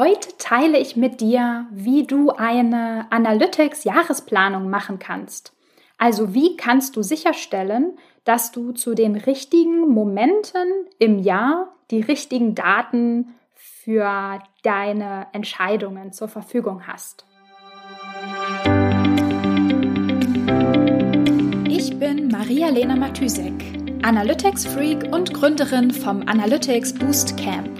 Heute teile ich mit dir, wie du eine Analytics-Jahresplanung machen kannst. Also wie kannst du sicherstellen, dass du zu den richtigen Momenten im Jahr die richtigen Daten für deine Entscheidungen zur Verfügung hast. Ich bin Maria-Lena Matysek, Analytics-Freak und Gründerin vom Analytics Boost Camp.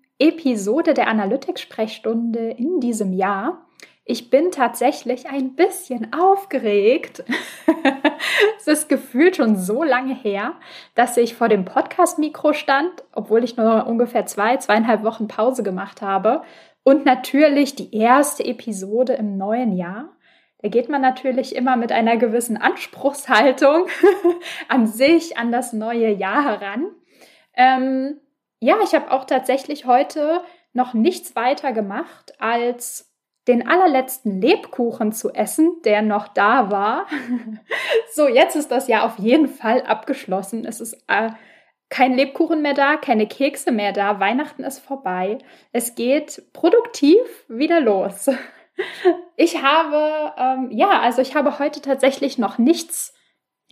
Episode der Analytics-Sprechstunde in diesem Jahr. Ich bin tatsächlich ein bisschen aufgeregt. es ist gefühlt schon so lange her, dass ich vor dem Podcast-Mikro stand, obwohl ich nur ungefähr zwei, zweieinhalb Wochen Pause gemacht habe. Und natürlich die erste Episode im neuen Jahr. Da geht man natürlich immer mit einer gewissen Anspruchshaltung an sich, an das neue Jahr heran. Ähm, ja, ich habe auch tatsächlich heute noch nichts weiter gemacht, als den allerletzten Lebkuchen zu essen, der noch da war. so, jetzt ist das ja auf jeden Fall abgeschlossen. Es ist äh, kein Lebkuchen mehr da, keine Kekse mehr da. Weihnachten ist vorbei. Es geht produktiv wieder los. ich habe, ähm, ja, also ich habe heute tatsächlich noch nichts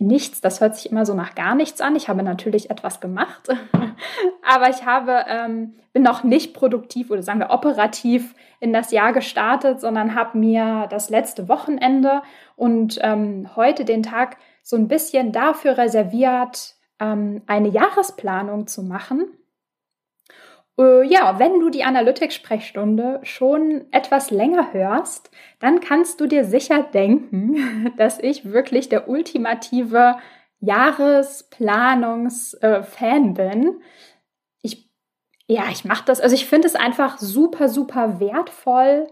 nichts, das hört sich immer so nach gar nichts an. Ich habe natürlich etwas gemacht, aber ich habe, ähm, bin noch nicht produktiv oder sagen wir operativ in das Jahr gestartet, sondern habe mir das letzte Wochenende und ähm, heute den Tag so ein bisschen dafür reserviert, ähm, eine Jahresplanung zu machen ja, wenn du die Analytics-Sprechstunde schon etwas länger hörst, dann kannst du dir sicher denken, dass ich wirklich der ultimative Jahresplanungs-Fan bin. Ich, ja, ich mache das, also ich finde es einfach super, super wertvoll,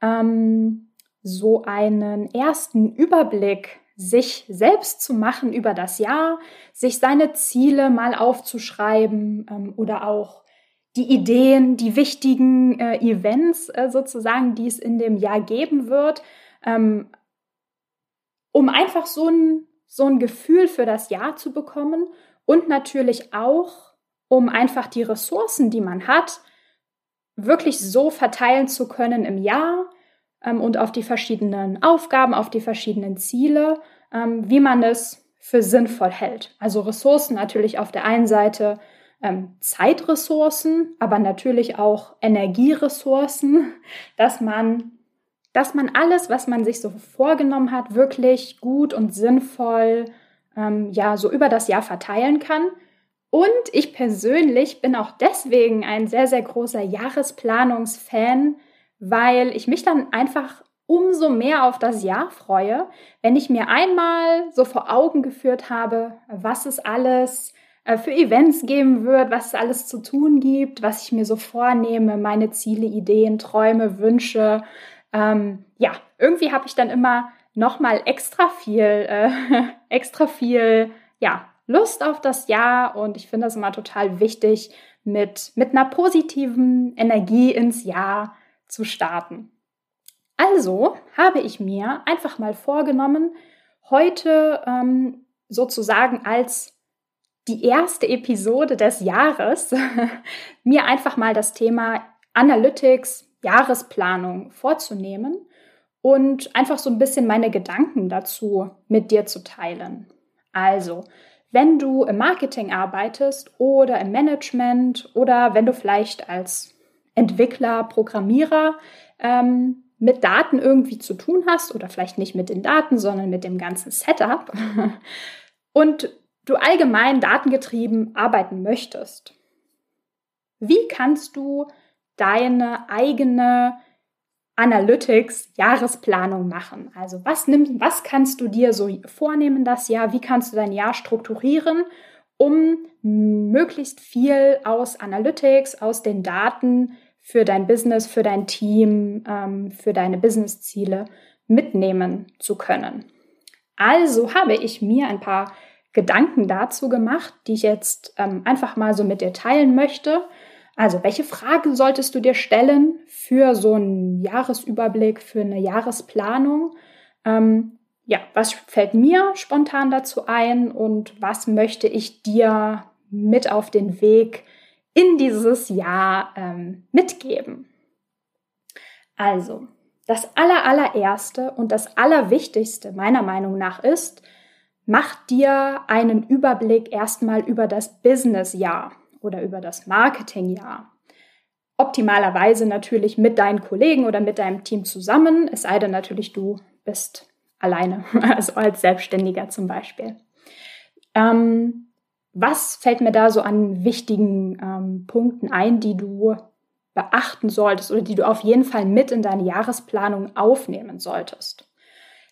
ähm, so einen ersten Überblick sich selbst zu machen über das Jahr, sich seine Ziele mal aufzuschreiben ähm, oder auch die Ideen, die wichtigen äh, Events äh, sozusagen, die es in dem Jahr geben wird, ähm, um einfach so ein, so ein Gefühl für das Jahr zu bekommen und natürlich auch, um einfach die Ressourcen, die man hat, wirklich so verteilen zu können im Jahr ähm, und auf die verschiedenen Aufgaben, auf die verschiedenen Ziele, ähm, wie man es für sinnvoll hält. Also Ressourcen natürlich auf der einen Seite Zeitressourcen, aber natürlich auch Energieressourcen, dass man, dass man alles, was man sich so vorgenommen hat, wirklich gut und sinnvoll ähm, ja so über das Jahr verteilen kann. Und ich persönlich bin auch deswegen ein sehr, sehr großer Jahresplanungsfan, weil ich mich dann einfach umso mehr auf das Jahr freue, wenn ich mir einmal so vor Augen geführt habe, was es alles für Events geben wird, was es alles zu tun gibt, was ich mir so vornehme, meine Ziele, Ideen, Träume, Wünsche. Ähm, ja, irgendwie habe ich dann immer noch mal extra viel, äh, extra viel, ja, Lust auf das Jahr und ich finde das immer total wichtig, mit, mit einer positiven Energie ins Jahr zu starten. Also habe ich mir einfach mal vorgenommen, heute ähm, sozusagen als die erste Episode des Jahres mir einfach mal das Thema Analytics, Jahresplanung vorzunehmen und einfach so ein bisschen meine Gedanken dazu mit dir zu teilen. Also, wenn du im Marketing arbeitest oder im Management oder wenn du vielleicht als Entwickler, Programmierer ähm, mit Daten irgendwie zu tun hast oder vielleicht nicht mit den Daten, sondern mit dem ganzen Setup und du allgemein datengetrieben arbeiten möchtest, wie kannst du deine eigene Analytics-Jahresplanung machen? Also was, nimm, was kannst du dir so vornehmen das Jahr? Wie kannst du dein Jahr strukturieren, um möglichst viel aus Analytics, aus den Daten für dein Business, für dein Team, ähm, für deine Businessziele mitnehmen zu können. Also habe ich mir ein paar Gedanken dazu gemacht, die ich jetzt ähm, einfach mal so mit dir teilen möchte. Also, welche Fragen solltest du dir stellen für so einen Jahresüberblick, für eine Jahresplanung? Ähm, ja, was fällt mir spontan dazu ein und was möchte ich dir mit auf den Weg in dieses Jahr ähm, mitgeben? Also, das aller, allererste und das allerwichtigste meiner Meinung nach ist, mach dir einen Überblick erstmal über das Businessjahr oder über das Marketingjahr. Optimalerweise natürlich mit deinen Kollegen oder mit deinem Team zusammen, es sei denn natürlich, du bist alleine, also als Selbstständiger zum Beispiel. Ähm, was fällt mir da so an wichtigen ähm, Punkten ein, die du beachten solltest oder die du auf jeden Fall mit in deine Jahresplanung aufnehmen solltest?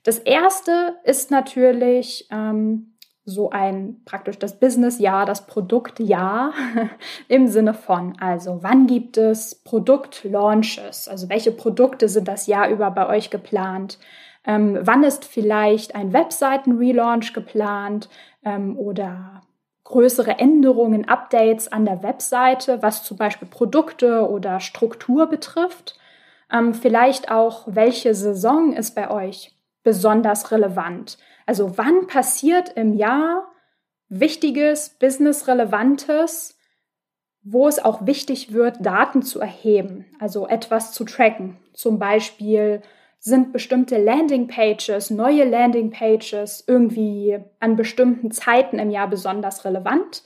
Das erste ist natürlich ähm, so ein praktisch das Business-Jahr, das Produkt-Jahr im Sinne von, also wann gibt es Produkt-Launches? Also welche Produkte sind das Jahr über bei euch geplant? Ähm, wann ist vielleicht ein Webseiten-Relaunch geplant ähm, oder größere Änderungen, Updates an der Webseite, was zum Beispiel Produkte oder Struktur betrifft? Ähm, vielleicht auch, welche Saison ist bei euch besonders relevant? Also wann passiert im Jahr wichtiges, businessrelevantes, wo es auch wichtig wird, Daten zu erheben, also etwas zu tracken, zum Beispiel sind bestimmte Landingpages, neue Landingpages irgendwie an bestimmten Zeiten im Jahr besonders relevant?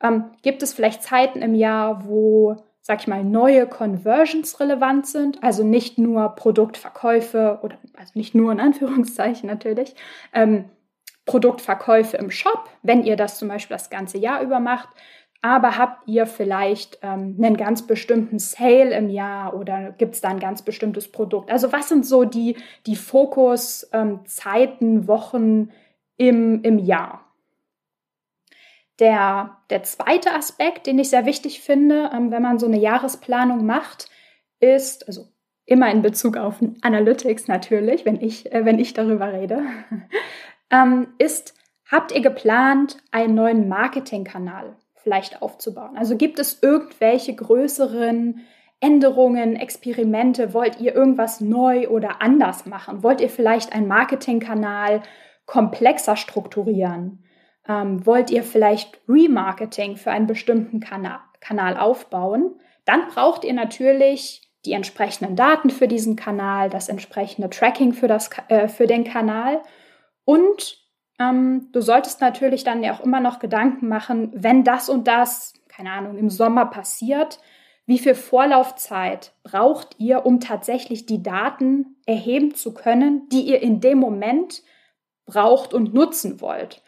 Ähm, gibt es vielleicht Zeiten im Jahr, wo, sag ich mal, neue Conversions relevant sind? Also nicht nur Produktverkäufe oder, also nicht nur in Anführungszeichen natürlich, ähm, Produktverkäufe im Shop, wenn ihr das zum Beispiel das ganze Jahr über macht, aber habt ihr vielleicht ähm, einen ganz bestimmten Sale im Jahr oder gibt es da ein ganz bestimmtes Produkt? Also was sind so die, die Fokuszeiten, ähm, Wochen im, im Jahr? Der, der zweite Aspekt, den ich sehr wichtig finde, ähm, wenn man so eine Jahresplanung macht, ist, also immer in Bezug auf Analytics natürlich, wenn ich, äh, wenn ich darüber rede, ähm, ist, habt ihr geplant, einen neuen Marketingkanal vielleicht aufzubauen? Also gibt es irgendwelche größeren Änderungen, Experimente? Wollt ihr irgendwas neu oder anders machen? Wollt ihr vielleicht einen Marketingkanal komplexer strukturieren? Ähm, wollt ihr vielleicht Remarketing für einen bestimmten Kanal, Kanal aufbauen? Dann braucht ihr natürlich die entsprechenden Daten für diesen Kanal, das entsprechende Tracking für, das, äh, für den Kanal und ähm, du solltest natürlich dann ja auch immer noch Gedanken machen, wenn das und das, keine Ahnung, im Sommer passiert, wie viel Vorlaufzeit braucht ihr, um tatsächlich die Daten erheben zu können, die ihr in dem Moment braucht und nutzen wollt.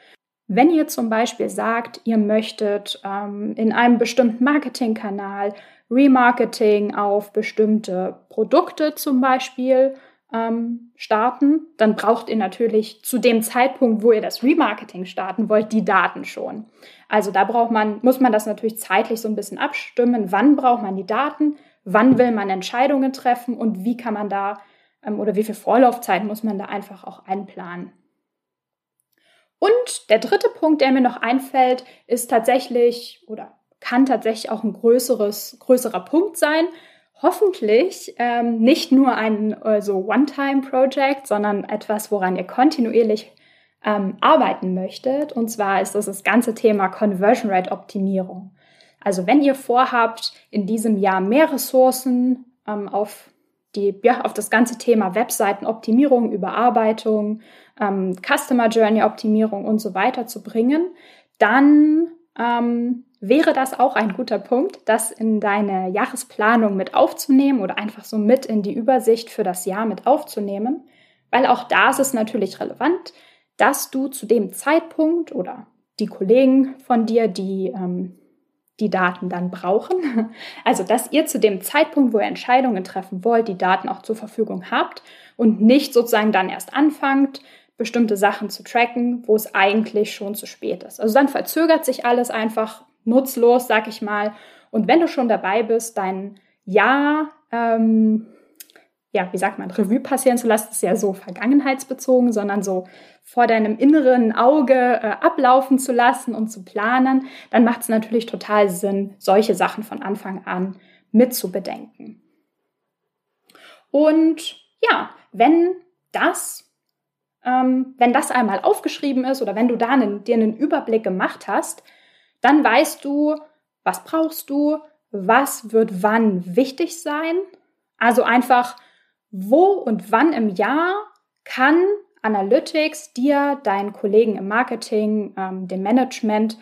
Wenn ihr zum Beispiel sagt, ihr möchtet ähm, in einem bestimmten Marketingkanal Remarketing auf bestimmte Produkte zum Beispiel ähm, starten, dann braucht ihr natürlich zu dem Zeitpunkt, wo ihr das Remarketing starten wollt, die Daten schon. Also da braucht man, muss man das natürlich zeitlich so ein bisschen abstimmen. Wann braucht man die Daten? Wann will man Entscheidungen treffen? Und wie kann man da ähm, oder wie viel Vorlaufzeit muss man da einfach auch einplanen? Und der dritte Punkt, der mir noch einfällt, ist tatsächlich oder kann tatsächlich auch ein größeres, größerer Punkt sein hoffentlich ähm, nicht nur ein also One-Time-Project, sondern etwas, woran ihr kontinuierlich ähm, arbeiten möchtet. Und zwar ist das das ganze Thema Conversion Rate Optimierung. Also wenn ihr vorhabt, in diesem Jahr mehr Ressourcen ähm, auf die, ja, auf das ganze Thema Webseitenoptimierung, Überarbeitung, ähm, Customer Journey Optimierung und so weiter zu bringen, dann ähm, wäre das auch ein guter Punkt, das in deine Jahresplanung mit aufzunehmen oder einfach so mit in die Übersicht für das Jahr mit aufzunehmen, weil auch da ist es natürlich relevant, dass du zu dem Zeitpunkt oder die Kollegen von dir, die ähm, die Daten dann brauchen, also dass ihr zu dem Zeitpunkt, wo ihr Entscheidungen treffen wollt, die Daten auch zur Verfügung habt und nicht sozusagen dann erst anfangt, bestimmte Sachen zu tracken, wo es eigentlich schon zu spät ist. Also dann verzögert sich alles einfach nutzlos, sag ich mal. Und wenn du schon dabei bist, deinen Jahr, ähm, ja, wie sagt man, Revue passieren zu lassen, ist ja so vergangenheitsbezogen, sondern so vor deinem inneren Auge äh, ablaufen zu lassen und zu planen, dann macht es natürlich total Sinn, solche Sachen von Anfang an mitzubedenken. Und ja, wenn das, ähm, wenn das einmal aufgeschrieben ist oder wenn du da einen, dir einen Überblick gemacht hast, dann weißt du, was brauchst du, was wird wann wichtig sein. Also einfach, wo und wann im Jahr kann Analytics dir, deinen Kollegen im Marketing, ähm, dem Management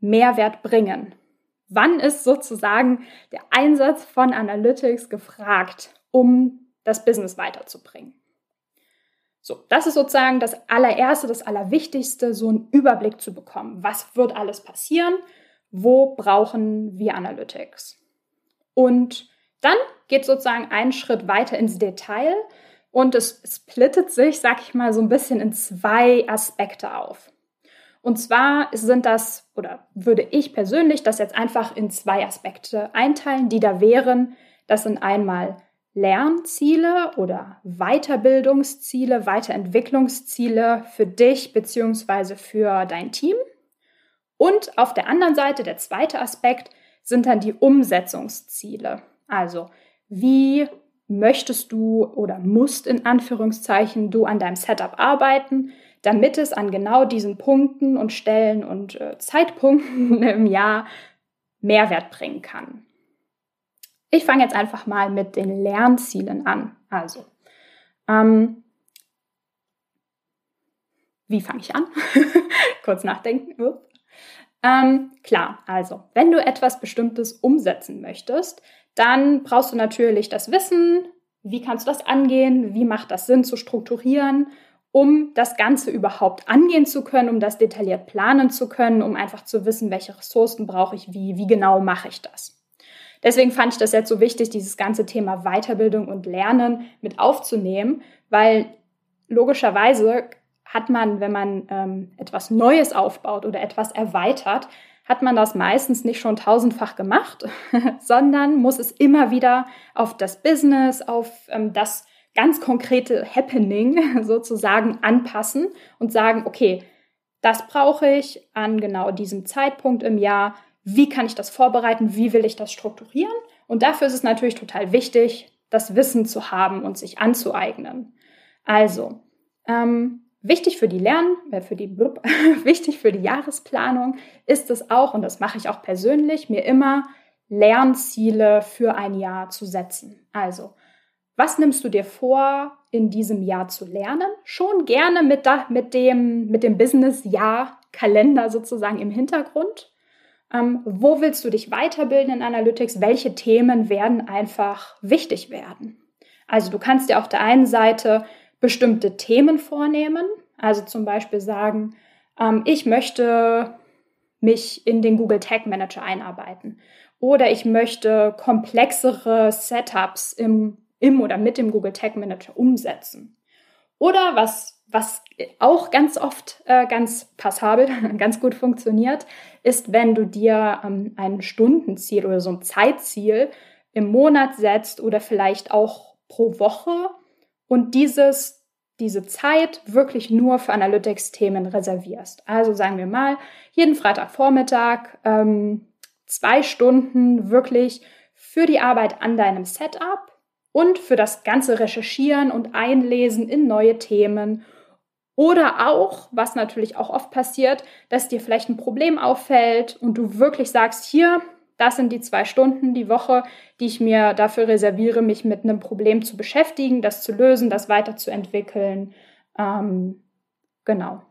Mehrwert bringen? Wann ist sozusagen der Einsatz von Analytics gefragt, um das Business weiterzubringen? So, das ist sozusagen das allererste, das allerwichtigste, so einen Überblick zu bekommen. Was wird alles passieren? Wo brauchen wir Analytics? Und dann geht sozusagen einen Schritt weiter ins Detail und es splittet sich, sag ich mal, so ein bisschen in zwei Aspekte auf. Und zwar sind das, oder würde ich persönlich das jetzt einfach in zwei Aspekte einteilen, die da wären. Das sind einmal Lernziele oder Weiterbildungsziele, Weiterentwicklungsziele für dich bzw. für dein Team. Und auf der anderen Seite, der zweite Aspekt, sind dann die Umsetzungsziele. Also, wie möchtest du oder musst in Anführungszeichen du an deinem Setup arbeiten, damit es an genau diesen Punkten und Stellen und äh, Zeitpunkten im Jahr Mehrwert bringen kann. Ich fange jetzt einfach mal mit den Lernzielen an. Also, ähm, wie fange ich an? Kurz nachdenken. Ähm, klar, also, wenn du etwas Bestimmtes umsetzen möchtest, dann brauchst du natürlich das Wissen, wie kannst du das angehen, wie macht das Sinn zu strukturieren, um das Ganze überhaupt angehen zu können, um das detailliert planen zu können, um einfach zu wissen, welche Ressourcen brauche ich wie, wie genau mache ich das. Deswegen fand ich das jetzt so wichtig, dieses ganze Thema Weiterbildung und Lernen mit aufzunehmen, weil logischerweise hat man, wenn man ähm, etwas Neues aufbaut oder etwas erweitert, hat man das meistens nicht schon tausendfach gemacht, sondern muss es immer wieder auf das Business, auf ähm, das ganz konkrete Happening sozusagen anpassen und sagen, okay, das brauche ich an genau diesem Zeitpunkt im Jahr. Wie kann ich das vorbereiten? Wie will ich das strukturieren? Und dafür ist es natürlich total wichtig, das Wissen zu haben und sich anzueignen. Also, ähm, Wichtig für die Lern, äh, für die wichtig für die Jahresplanung ist es auch, und das mache ich auch persönlich, mir immer Lernziele für ein Jahr zu setzen. Also, was nimmst du dir vor, in diesem Jahr zu lernen? Schon gerne mit, da, mit dem, mit dem Business-Jahr-Kalender sozusagen im Hintergrund. Ähm, wo willst du dich weiterbilden in Analytics? Welche Themen werden einfach wichtig werden? Also du kannst dir auf der einen Seite bestimmte Themen vornehmen. Also zum Beispiel sagen, ähm, ich möchte mich in den Google Tag Manager einarbeiten oder ich möchte komplexere Setups im, im oder mit dem Google Tag Manager umsetzen. Oder was, was auch ganz oft äh, ganz passabel, ganz gut funktioniert, ist, wenn du dir ähm, ein Stundenziel oder so ein Zeitziel im Monat setzt oder vielleicht auch pro Woche und dieses, diese Zeit wirklich nur für Analytics-Themen reservierst. Also sagen wir mal, jeden Freitagvormittag ähm, zwei Stunden wirklich für die Arbeit an deinem Setup und für das ganze Recherchieren und Einlesen in neue Themen. Oder auch, was natürlich auch oft passiert, dass dir vielleicht ein Problem auffällt und du wirklich sagst, hier, das sind die zwei Stunden die Woche, die ich mir dafür reserviere, mich mit einem Problem zu beschäftigen, das zu lösen, das weiterzuentwickeln. Ähm, genau.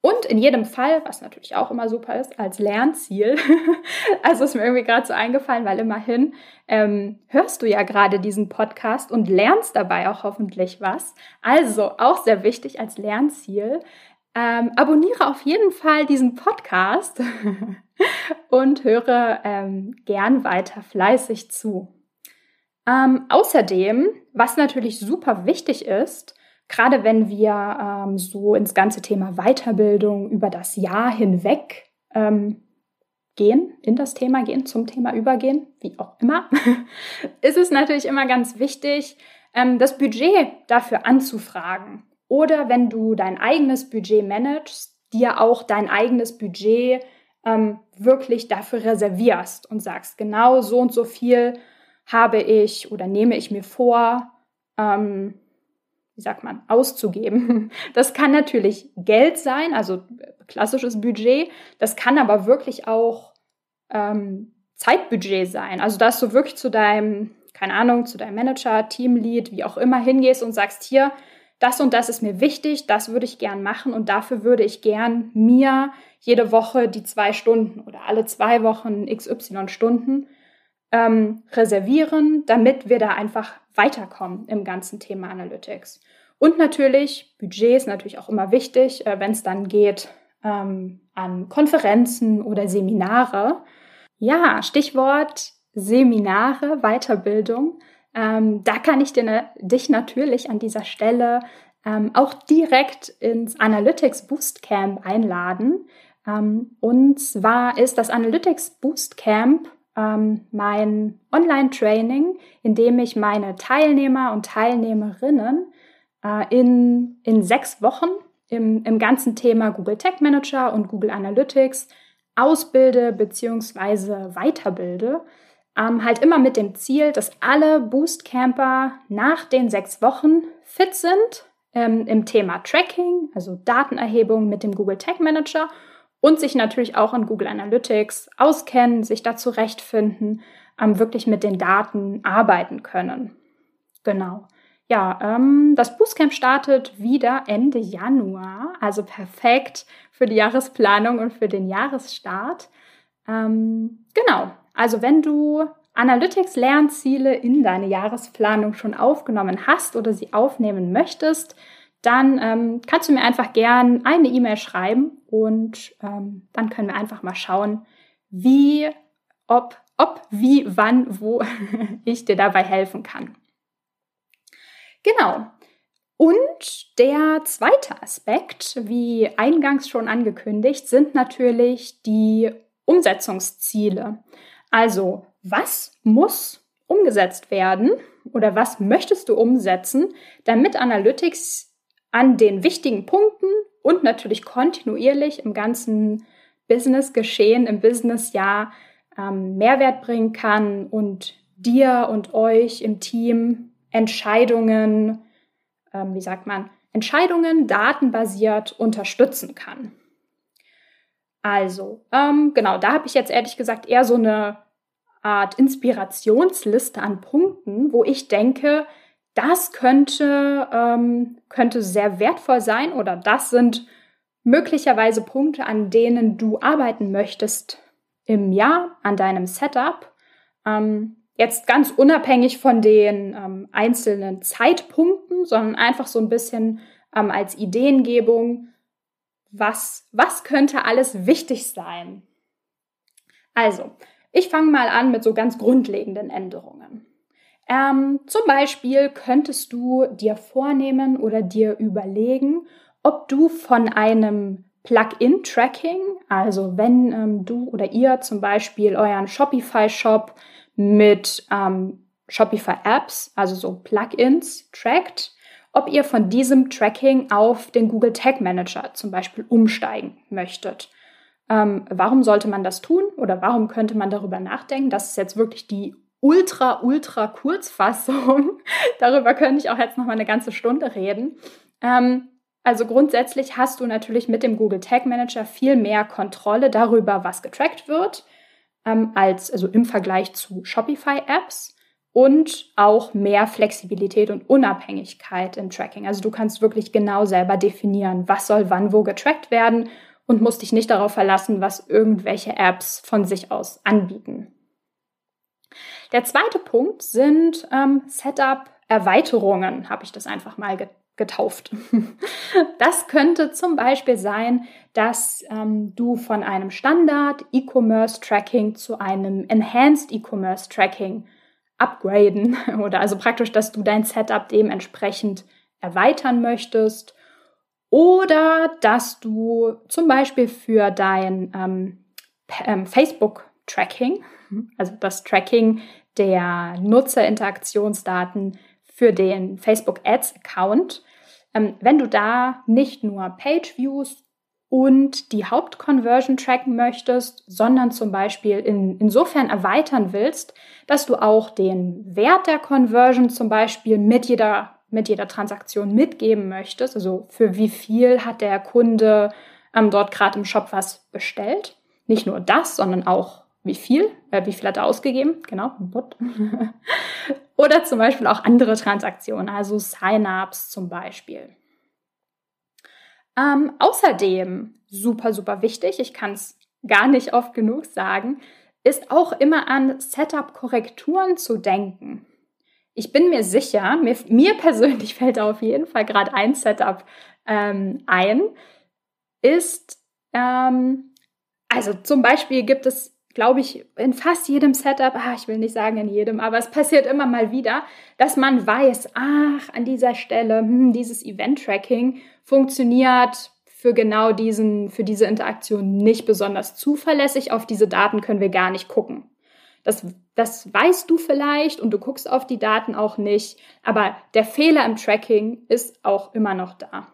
Und in jedem Fall, was natürlich auch immer super ist, als Lernziel, also ist mir irgendwie gerade so eingefallen, weil immerhin ähm, hörst du ja gerade diesen Podcast und lernst dabei auch hoffentlich was. Also auch sehr wichtig als Lernziel, ähm, abonniere auf jeden Fall diesen Podcast und höre ähm, gern weiter fleißig zu. Ähm, außerdem, was natürlich super wichtig ist, gerade wenn wir ähm, so ins ganze Thema Weiterbildung über das Jahr hinweg ähm, gehen, in das Thema gehen, zum Thema übergehen, wie auch immer, ist es natürlich immer ganz wichtig, ähm, das Budget dafür anzufragen. Oder wenn du dein eigenes Budget managst, dir auch dein eigenes Budget ähm, wirklich dafür reservierst und sagst, genau so und so viel habe ich oder nehme ich mir vor, ähm, wie sagt man, auszugeben. Das kann natürlich Geld sein, also klassisches Budget. Das kann aber wirklich auch ähm, Zeitbudget sein. Also, dass du wirklich zu deinem, keine Ahnung, zu deinem Manager, Teamlead, wie auch immer hingehst und sagst, hier, das und das ist mir wichtig, das würde ich gern machen und dafür würde ich gern mir jede Woche die zwei Stunden oder alle zwei Wochen XY Stunden ähm, reservieren, damit wir da einfach weiterkommen im ganzen Thema Analytics. Und natürlich, Budget ist natürlich auch immer wichtig, äh, wenn es dann geht ähm, an Konferenzen oder Seminare. Ja, Stichwort Seminare, Weiterbildung. Ähm, da kann ich dir, dich natürlich an dieser Stelle ähm, auch direkt ins Analytics Boostcamp einladen. Ähm, und zwar ist das Analytics Boostcamp ähm, mein Online-Training, in dem ich meine Teilnehmer und Teilnehmerinnen äh, in, in sechs Wochen im, im ganzen Thema Google Tech Manager und Google Analytics ausbilde bzw. weiterbilde. Ähm, halt immer mit dem Ziel, dass alle Boostcamper nach den sechs Wochen fit sind ähm, im Thema Tracking, also Datenerhebung mit dem Google Tag Manager und sich natürlich auch in Google Analytics auskennen, sich da zurechtfinden, ähm, wirklich mit den Daten arbeiten können. Genau. Ja, ähm, das Boostcamp startet wieder Ende Januar, also perfekt für die Jahresplanung und für den Jahresstart. Ähm, genau, also wenn du Analytics-Lernziele in deine Jahresplanung schon aufgenommen hast oder sie aufnehmen möchtest, dann ähm, kannst du mir einfach gern eine E-Mail schreiben und ähm, dann können wir einfach mal schauen, wie, ob, ob, wie, wann, wo ich dir dabei helfen kann. Genau. Und der zweite Aspekt, wie eingangs schon angekündigt, sind natürlich die Umsetzungsziele. Also, was muss umgesetzt werden oder was möchtest du umsetzen, damit Analytics an den wichtigen Punkten und natürlich kontinuierlich im ganzen Business-Geschehen, im Business-Jahr ähm, Mehrwert bringen kann und dir und euch im Team Entscheidungen, ähm, wie sagt man, Entscheidungen datenbasiert unterstützen kann. Also, ähm, genau, da habe ich jetzt ehrlich gesagt eher so eine Art Inspirationsliste an Punkten, wo ich denke, das könnte, ähm, könnte sehr wertvoll sein oder das sind möglicherweise Punkte, an denen du arbeiten möchtest im Jahr, an deinem Setup. Ähm, jetzt ganz unabhängig von den ähm, einzelnen Zeitpunkten, sondern einfach so ein bisschen ähm, als Ideengebung, was, was könnte alles wichtig sein? Also, ich fange mal an mit so ganz grundlegenden Änderungen. Ähm, zum Beispiel könntest du dir vornehmen oder dir überlegen, ob du von einem Plugin-Tracking, also wenn ähm, du oder ihr zum Beispiel euren Shopify-Shop mit ähm, Shopify-Apps, also so Plugins, trackt, ob ihr von diesem Tracking auf den Google Tag Manager zum Beispiel umsteigen möchtet. Ähm, warum sollte man das tun oder warum könnte man darüber nachdenken? Das ist jetzt wirklich die ultra, ultra Kurzfassung. darüber könnte ich auch jetzt noch mal eine ganze Stunde reden. Ähm, also grundsätzlich hast du natürlich mit dem Google Tag Manager viel mehr Kontrolle darüber, was getrackt wird, ähm, als also im Vergleich zu Shopify Apps und auch mehr Flexibilität und Unabhängigkeit im Tracking. Also du kannst wirklich genau selber definieren, was soll wann wo getrackt werden und musst dich nicht darauf verlassen, was irgendwelche Apps von sich aus anbieten. Der zweite Punkt sind ähm, Setup-Erweiterungen, habe ich das einfach mal getauft. Das könnte zum Beispiel sein, dass ähm, du von einem Standard E-Commerce Tracking zu einem Enhanced E-Commerce Tracking upgraden oder also praktisch, dass du dein Setup dementsprechend erweitern möchtest oder dass du zum Beispiel für dein ähm, ähm, Facebook-Tracking, also das Tracking der Nutzerinteraktionsdaten für den Facebook Ads Account. Ähm, wenn du da nicht nur Page Views und die Hauptconversion tracken möchtest, sondern zum Beispiel in, insofern erweitern willst, dass du auch den Wert der Conversion zum Beispiel mit jeder, mit jeder Transaktion mitgeben möchtest. Also für wie viel hat der Kunde ähm, dort gerade im Shop was bestellt. Nicht nur das, sondern auch wie viel, äh, wie viel hat er ausgegeben, genau, Oder zum Beispiel auch andere Transaktionen, also Sign-ups zum Beispiel. Ähm, außerdem, super, super wichtig, ich kann es gar nicht oft genug sagen, ist auch immer an Setup-Korrekturen zu denken. Ich bin mir sicher, mir, mir persönlich fällt auf jeden Fall gerade ein Setup ähm, ein, ist, ähm, also zum Beispiel gibt es glaube ich, in fast jedem Setup, ah, ich will nicht sagen in jedem, aber es passiert immer mal wieder, dass man weiß, ach, an dieser Stelle, hm, dieses Event-Tracking funktioniert für genau diesen, für diese Interaktion nicht besonders zuverlässig. Auf diese Daten können wir gar nicht gucken. Das, das weißt du vielleicht und du guckst auf die Daten auch nicht, aber der Fehler im Tracking ist auch immer noch da.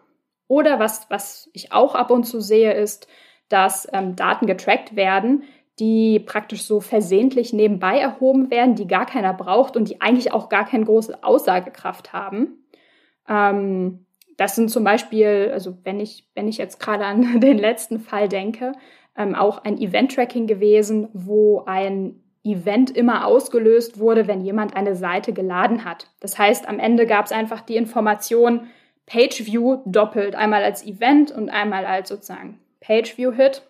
Oder was, was ich auch ab und zu sehe, ist, dass ähm, Daten getrackt werden, die praktisch so versehentlich nebenbei erhoben werden, die gar keiner braucht und die eigentlich auch gar keine große Aussagekraft haben. Ähm, das sind zum Beispiel, also wenn ich, wenn ich jetzt gerade an den letzten Fall denke, ähm, auch ein Event-Tracking gewesen, wo ein Event immer ausgelöst wurde, wenn jemand eine Seite geladen hat. Das heißt, am Ende gab es einfach die Information Page View doppelt, einmal als Event und einmal als sozusagen Page View Hit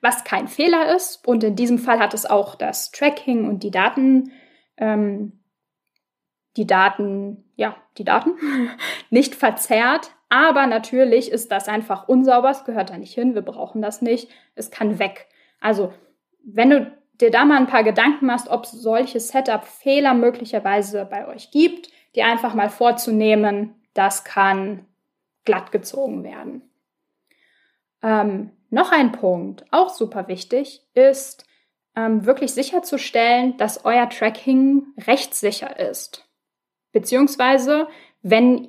was kein Fehler ist. Und in diesem Fall hat es auch das Tracking und die Daten, ähm, die Daten, ja, die Daten nicht verzerrt. Aber natürlich ist das einfach unsauber, es gehört da nicht hin, wir brauchen das nicht, es kann weg. Also, wenn du dir da mal ein paar Gedanken machst, ob es solche Setup-Fehler möglicherweise bei euch gibt, die einfach mal vorzunehmen, das kann glatt gezogen werden. Ähm, noch ein Punkt, auch super wichtig, ist ähm, wirklich sicherzustellen, dass euer Tracking rechtssicher ist. Beziehungsweise, wenn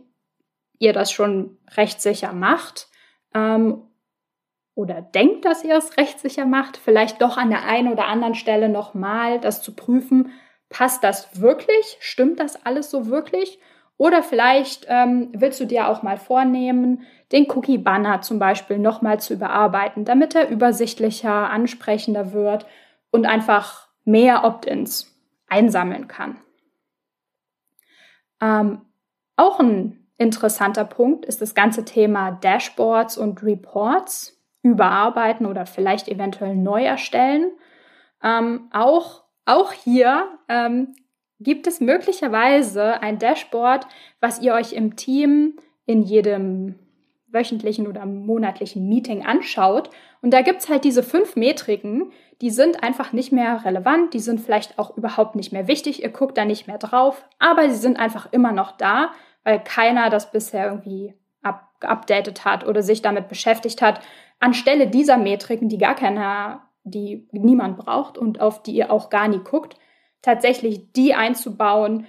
ihr das schon rechtssicher macht ähm, oder denkt, dass ihr es rechtssicher macht, vielleicht doch an der einen oder anderen Stelle nochmal das zu prüfen, passt das wirklich? Stimmt das alles so wirklich? Oder vielleicht ähm, willst du dir auch mal vornehmen, den Cookie-Banner zum Beispiel nochmal zu überarbeiten, damit er übersichtlicher, ansprechender wird und einfach mehr Opt-ins einsammeln kann. Ähm, auch ein interessanter Punkt ist das ganze Thema Dashboards und Reports überarbeiten oder vielleicht eventuell neu erstellen. Ähm, auch, auch hier ähm, gibt es möglicherweise ein Dashboard, was ihr euch im Team in jedem wöchentlichen oder monatlichen Meeting anschaut. Und da gibt es halt diese fünf Metriken, die sind einfach nicht mehr relevant, die sind vielleicht auch überhaupt nicht mehr wichtig, ihr guckt da nicht mehr drauf, aber sie sind einfach immer noch da, weil keiner das bisher irgendwie geupdatet hat oder sich damit beschäftigt hat, anstelle dieser Metriken, die gar keiner, die niemand braucht und auf die ihr auch gar nie guckt, tatsächlich die einzubauen,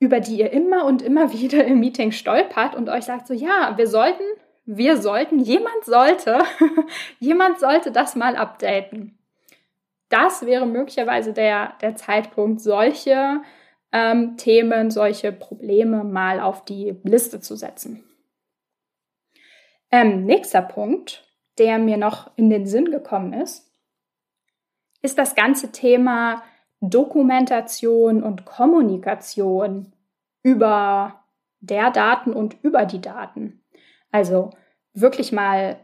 über die ihr immer und immer wieder im Meeting stolpert und euch sagt so, ja, wir sollten, wir sollten, jemand sollte, jemand sollte das mal updaten. Das wäre möglicherweise der, der Zeitpunkt, solche ähm, Themen, solche Probleme mal auf die Liste zu setzen. Ähm, nächster Punkt, der mir noch in den Sinn gekommen ist, ist das ganze Thema Dokumentation und Kommunikation über der Daten und über die Daten. Also wirklich mal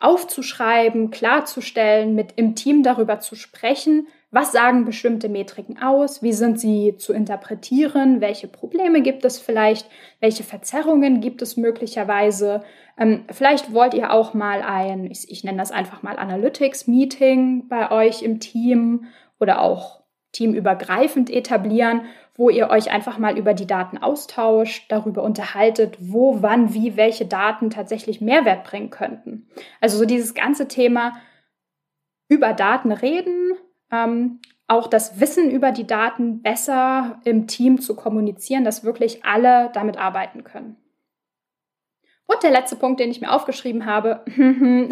aufzuschreiben, klarzustellen, mit im Team darüber zu sprechen, was sagen bestimmte Metriken aus, wie sind sie zu interpretieren, welche Probleme gibt es vielleicht, welche Verzerrungen gibt es möglicherweise. Ähm, vielleicht wollt ihr auch mal ein, ich, ich nenne das einfach mal Analytics-Meeting bei euch im Team oder auch teamübergreifend etablieren, wo ihr euch einfach mal über die Daten austauscht, darüber unterhaltet, wo, wann, wie, welche Daten tatsächlich Mehrwert bringen könnten. Also so dieses ganze Thema über Daten reden, ähm, auch das Wissen über die Daten besser im Team zu kommunizieren, dass wirklich alle damit arbeiten können. Und der letzte Punkt, den ich mir aufgeschrieben habe,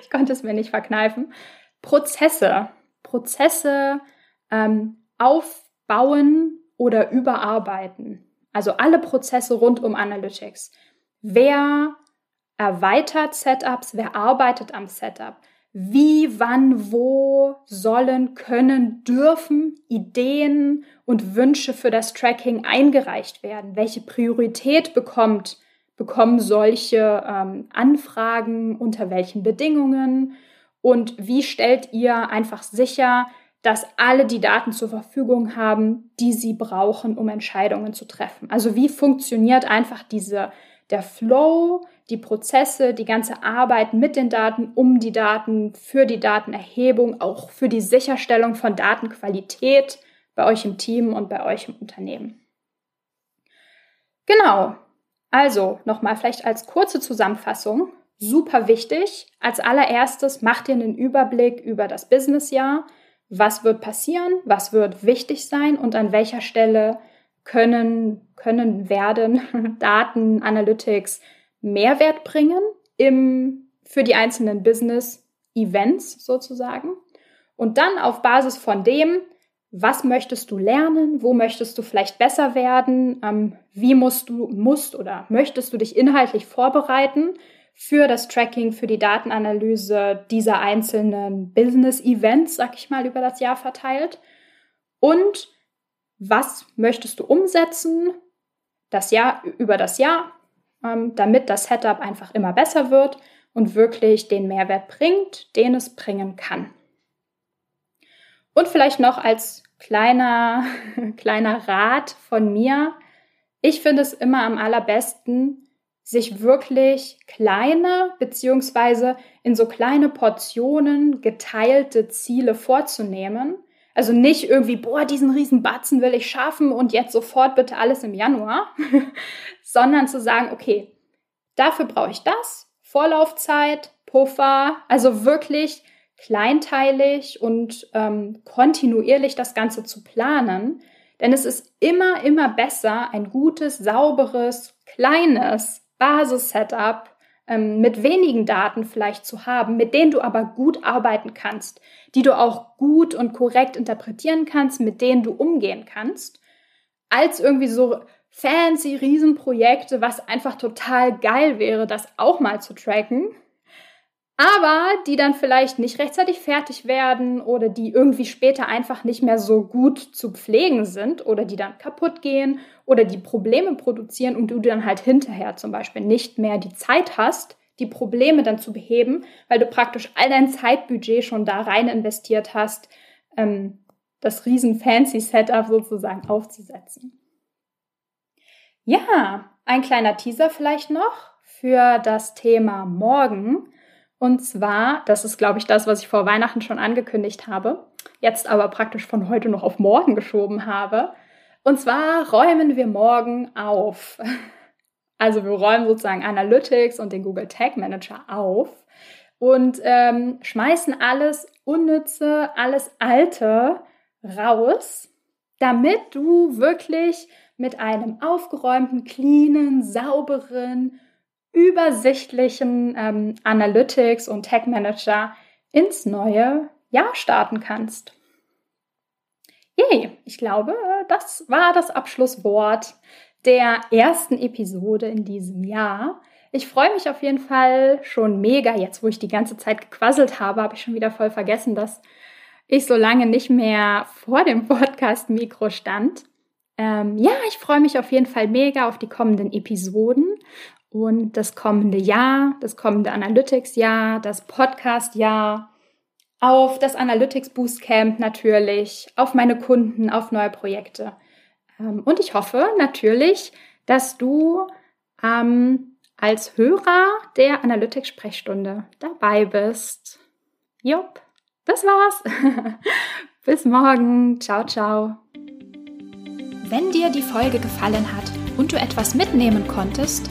ich konnte es mir nicht verkneifen, Prozesse. Prozesse ähm, aufbauen oder überarbeiten. Also alle Prozesse rund um Analytics. Wer erweitert Setups, wer arbeitet am Setup? Wie, wann, wo sollen, können, dürfen Ideen und Wünsche für das Tracking eingereicht werden? Welche Priorität bekommt, bekommen solche ähm, Anfragen? Unter welchen Bedingungen? Und wie stellt ihr einfach sicher, dass alle die Daten zur Verfügung haben, die sie brauchen, um Entscheidungen zu treffen? Also wie funktioniert einfach diese, der Flow, die Prozesse, die ganze Arbeit mit den Daten, um die Daten, für die Datenerhebung, auch für die Sicherstellung von Datenqualität bei euch im Team und bei euch im Unternehmen. Genau. Also nochmal vielleicht als kurze Zusammenfassung. Super wichtig. Als allererstes macht ihr einen Überblick über das Businessjahr. Was wird passieren? Was wird wichtig sein? Und an welcher Stelle können, können werden Daten, Analytics, Mehrwert bringen im, für die einzelnen Business-Events sozusagen. Und dann auf Basis von dem, was möchtest du lernen, wo möchtest du vielleicht besser werden, ähm, wie musst du, musst oder möchtest du dich inhaltlich vorbereiten für das Tracking, für die Datenanalyse dieser einzelnen Business-Events, sag ich mal, über das Jahr verteilt. Und was möchtest du umsetzen, das Jahr, über das Jahr ähm, damit das Setup einfach immer besser wird und wirklich den Mehrwert bringt, den es bringen kann. Und vielleicht noch als kleiner, kleiner Rat von mir. Ich finde es immer am allerbesten, sich wirklich kleine beziehungsweise in so kleine Portionen geteilte Ziele vorzunehmen. Also nicht irgendwie, boah, diesen riesen Batzen will ich schaffen und jetzt sofort bitte alles im Januar, sondern zu sagen, okay, dafür brauche ich das, Vorlaufzeit, Puffer, also wirklich kleinteilig und ähm, kontinuierlich das Ganze zu planen. Denn es ist immer, immer besser, ein gutes, sauberes, kleines Basis-Setup ähm, mit wenigen Daten vielleicht zu haben, mit denen du aber gut arbeiten kannst, die du auch gut und korrekt interpretieren kannst, mit denen du umgehen kannst, als irgendwie so fancy Riesenprojekte, was einfach total geil wäre, das auch mal zu tracken, aber die dann vielleicht nicht rechtzeitig fertig werden oder die irgendwie später einfach nicht mehr so gut zu pflegen sind oder die dann kaputt gehen oder die Probleme produzieren und du dann halt hinterher zum Beispiel nicht mehr die Zeit hast, die Probleme dann zu beheben, weil du praktisch all dein Zeitbudget schon da rein investiert hast, ähm, das riesen fancy Setup sozusagen aufzusetzen. Ja, ein kleiner Teaser vielleicht noch für das Thema morgen. Und zwar, das ist, glaube ich, das, was ich vor Weihnachten schon angekündigt habe, jetzt aber praktisch von heute noch auf morgen geschoben habe. Und zwar räumen wir morgen auf. Also wir räumen sozusagen Analytics und den Google Tag Manager auf und ähm, schmeißen alles Unnütze, alles Alte raus, damit du wirklich mit einem aufgeräumten, cleanen, sauberen, übersichtlichen ähm, Analytics und Tag Manager ins neue Jahr starten kannst. Yay, ich glaube, das war das Abschlusswort der ersten Episode in diesem Jahr. Ich freue mich auf jeden Fall schon mega. Jetzt, wo ich die ganze Zeit gequasselt habe, habe ich schon wieder voll vergessen, dass ich so lange nicht mehr vor dem Podcast-Mikro stand. Ähm, ja, ich freue mich auf jeden Fall mega auf die kommenden Episoden und das kommende Jahr, das kommende Analytics-Jahr, das Podcast-Jahr, auf das Analytics Boostcamp natürlich, auf meine Kunden, auf neue Projekte. Ähm, und ich hoffe natürlich, dass du ähm, als Hörer der Analytics-Sprechstunde dabei bist. Jupp, das war's. Bis morgen. Ciao, ciao. Wenn dir die Folge gefallen hat und du etwas mitnehmen konntest,